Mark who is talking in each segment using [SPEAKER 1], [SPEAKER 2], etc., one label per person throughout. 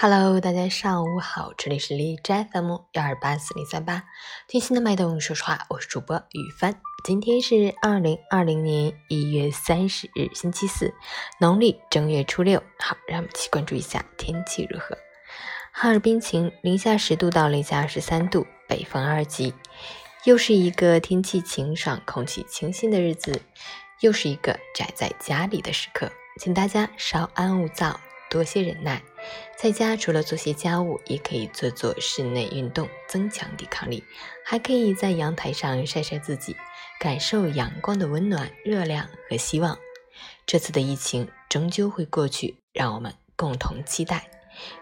[SPEAKER 1] Hello，大家上午好，这里是荔枝 FM 幺二八四零三八，听心的脉动，说实话，我是主播雨帆。今天是二零二零年一月三十日，星期四，农历正月初六。好，让我们一起关注一下天气如何。哈尔滨晴，零下十度到零下二十三度，北风二级。又是一个天气晴爽、空气清新的日子，又是一个宅在家里的时刻，请大家稍安勿躁。多些忍耐，在家除了做些家务，也可以做做室内运动，增强抵抗力。还可以在阳台上晒晒自己，感受阳光的温暖、热量和希望。这次的疫情终究会过去，让我们共同期待。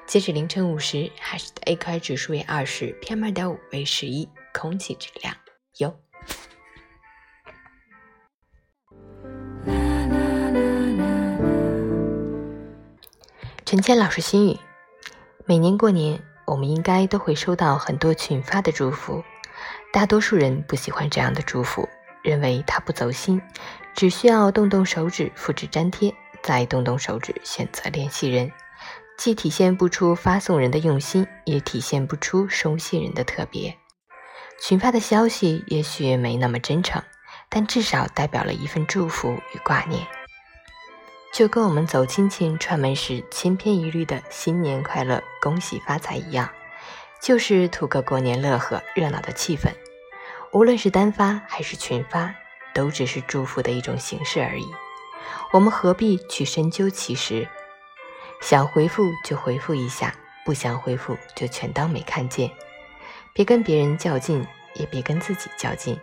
[SPEAKER 1] 截止凌晨五时，海市的 AQI 指数为二十，PM 二点五为十一，空气质量优。陈谦老师心语：每年过年，我们应该都会收到很多群发的祝福。大多数人不喜欢这样的祝福，认为它不走心，只需要动动手指复制粘贴，再动动手指选择联系人，既体现不出发送人的用心，也体现不出收信人的特别。群发的消息也许没那么真诚，但至少代表了一份祝福与挂念。就跟我们走亲戚串门时千篇一律的新年快乐、恭喜发财一样，就是图个过年乐呵、热闹的气氛。无论是单发还是群发，都只是祝福的一种形式而已。我们何必去深究其实？想回复就回复一下，不想回复就全当没看见。别跟别人较劲，也别跟自己较劲，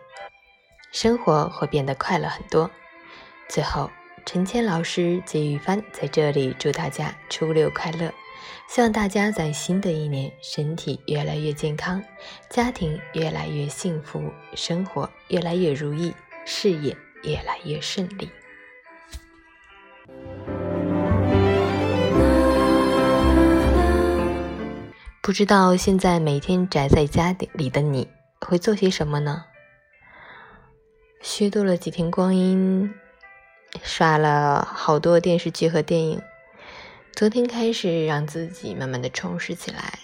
[SPEAKER 1] 生活会变得快乐很多。最后。陈谦老师及雨帆在这里祝大家初六快乐，希望大家在新的一年身体越来越健康，家庭越来越幸福，生活越来越如意，事业越来越顺利。不知道现在每天宅在家里的你会做些什么呢？虚度了几天光阴。刷了好多电视剧和电影，昨天开始让自己慢慢的充实起来，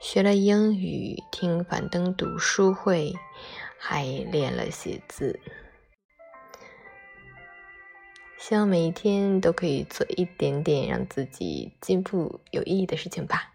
[SPEAKER 1] 学了英语，听樊登读书会，还练了写字。希望每一天都可以做一点点让自己进步有意义的事情吧。